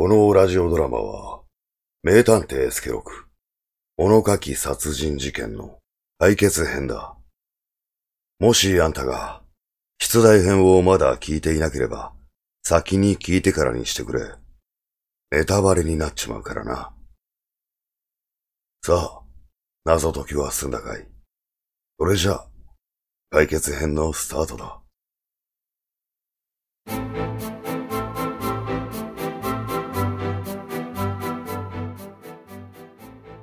このラジオドラマは、名探偵スケロク、物書き殺人事件の解決編だ。もしあんたが、出題編をまだ聞いていなければ、先に聞いてからにしてくれ。ネタバレになっちまうからな。さあ、謎解きは済んだかい？それじゃ、解決編のスタートだ。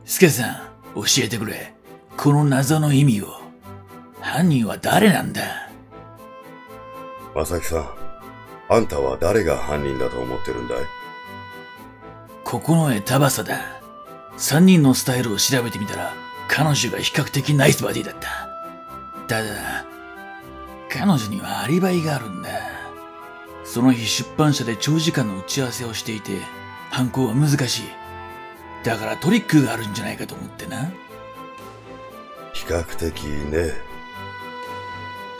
スケさん、教えてくれ。この謎の意味を。犯人は誰なんだ？まさきさん、あんたは誰が犯人だと思ってるんだい？九重タバサだ。三人のスタイルを調べてみたら、彼女が比較的ナイスバディだった。ただ、彼女にはアリバイがあるんだ。その日出版社で長時間の打ち合わせをしていて、犯行は難しい。だからトリックがあるんじゃないかと思ってな。比較的ね。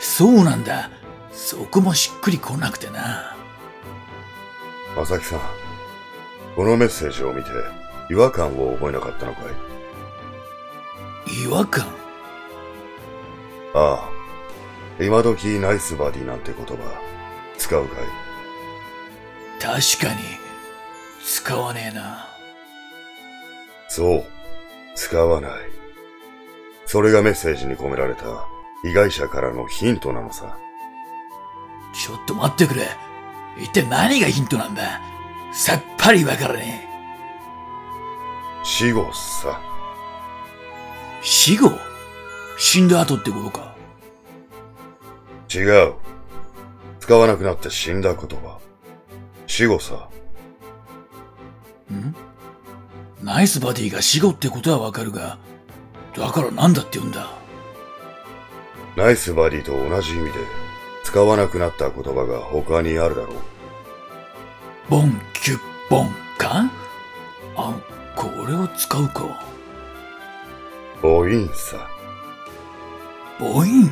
そうなんだ。そこもしっくりこなくてな。まさきさん、このメッセージを見て違和感を覚えなかったのかい？違和感？ああ、今時ナイスバディなんて言葉、使うかい？確かに、使わねえな。そう、使わない。それがメッセージに込められた被害者からのヒントなのさ。ちょっと待ってくれ。一体何がヒントなんだ？さっぱりわからねえ。死後さ。死後？死んだ後ってことか違う。使わなくなって死んだ言葉。死後さ。ん？ナイスバディが死後ってことはわかるが、だからなんだって言うんだナイスバディと同じ意味で使わなくなった言葉が他にあるだろう。ボンキュッボンか？あ、これを使うか。母音さ。母音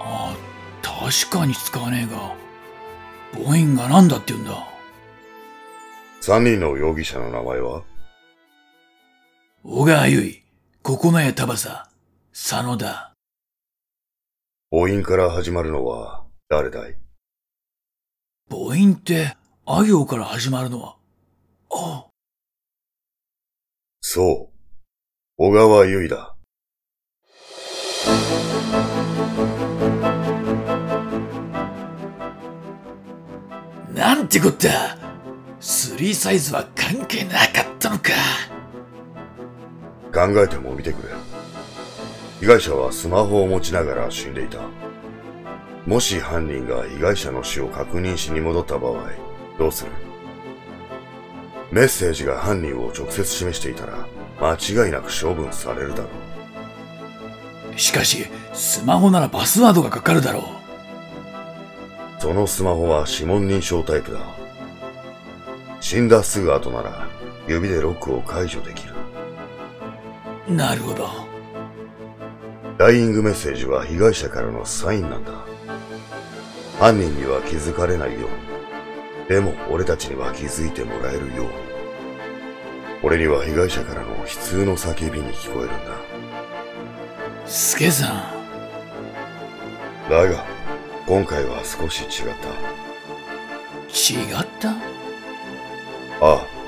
あ、確かに使わねえが、母音がなんだって言うんだ三人の容疑者の名前は？小川由衣、九重田正、佐野田。母音から始まるのは誰だい？母音って、あ行から始まるのは、あ、そう。小川由衣だ。なんてこったスリーサイズは関係なかったのか。考えてもみてくれ。被害者はスマホを持ちながら死んでいた。もし犯人が被害者の死を確認しに戻った場合、どうする？メッセージが犯人を直接示していたら、間違いなく処分されるだろう。しかし、スマホならパスワードがかかるだろう。そのスマホは指紋認証タイプだ。死んだすぐ後なら、指でロックを解除できる。なるほど。ダイイングメッセージは被害者からのサインなんだ。犯人には気づかれないように。でも俺たちには気づいてもらえるように。俺には被害者からの悲痛の叫びに聞こえるんだ。スケさん、だが、今回は少し違った。違った？ああ。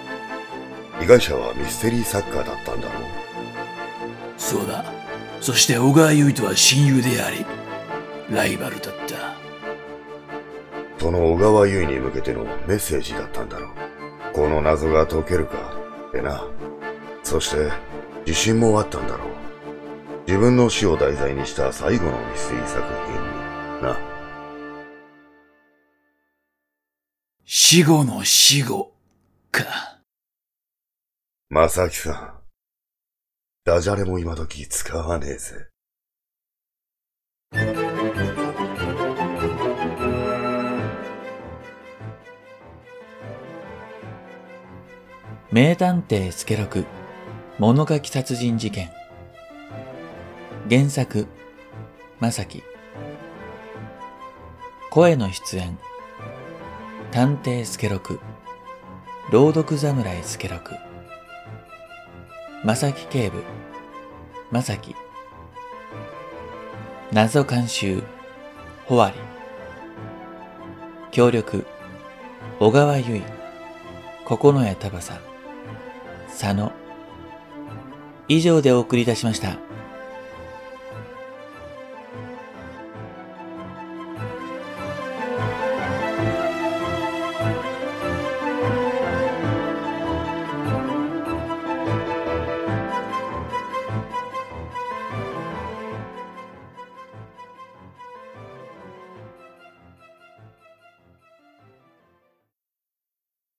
被害者はミステリー作家だったんだろう。そうだ。そして小川由衣とは親友であり、ライバルだった。その小川優衣に向けてのメッセージだったんだろう。この謎が解けるか、ってな。そして、自信もあったんだろう。自分の死を題材にした最後のミステリー作品にな。死後の死後、か。まさきさん。ダジャレも今時使わねえぜ。名探偵スケロク物書き殺人事件原作まさき声の出演探偵スケロク朗読侍助六正木警部。正木。謎監修。ホワリ協力。小川由衣九重田正佐野。以上でお送りいたしました。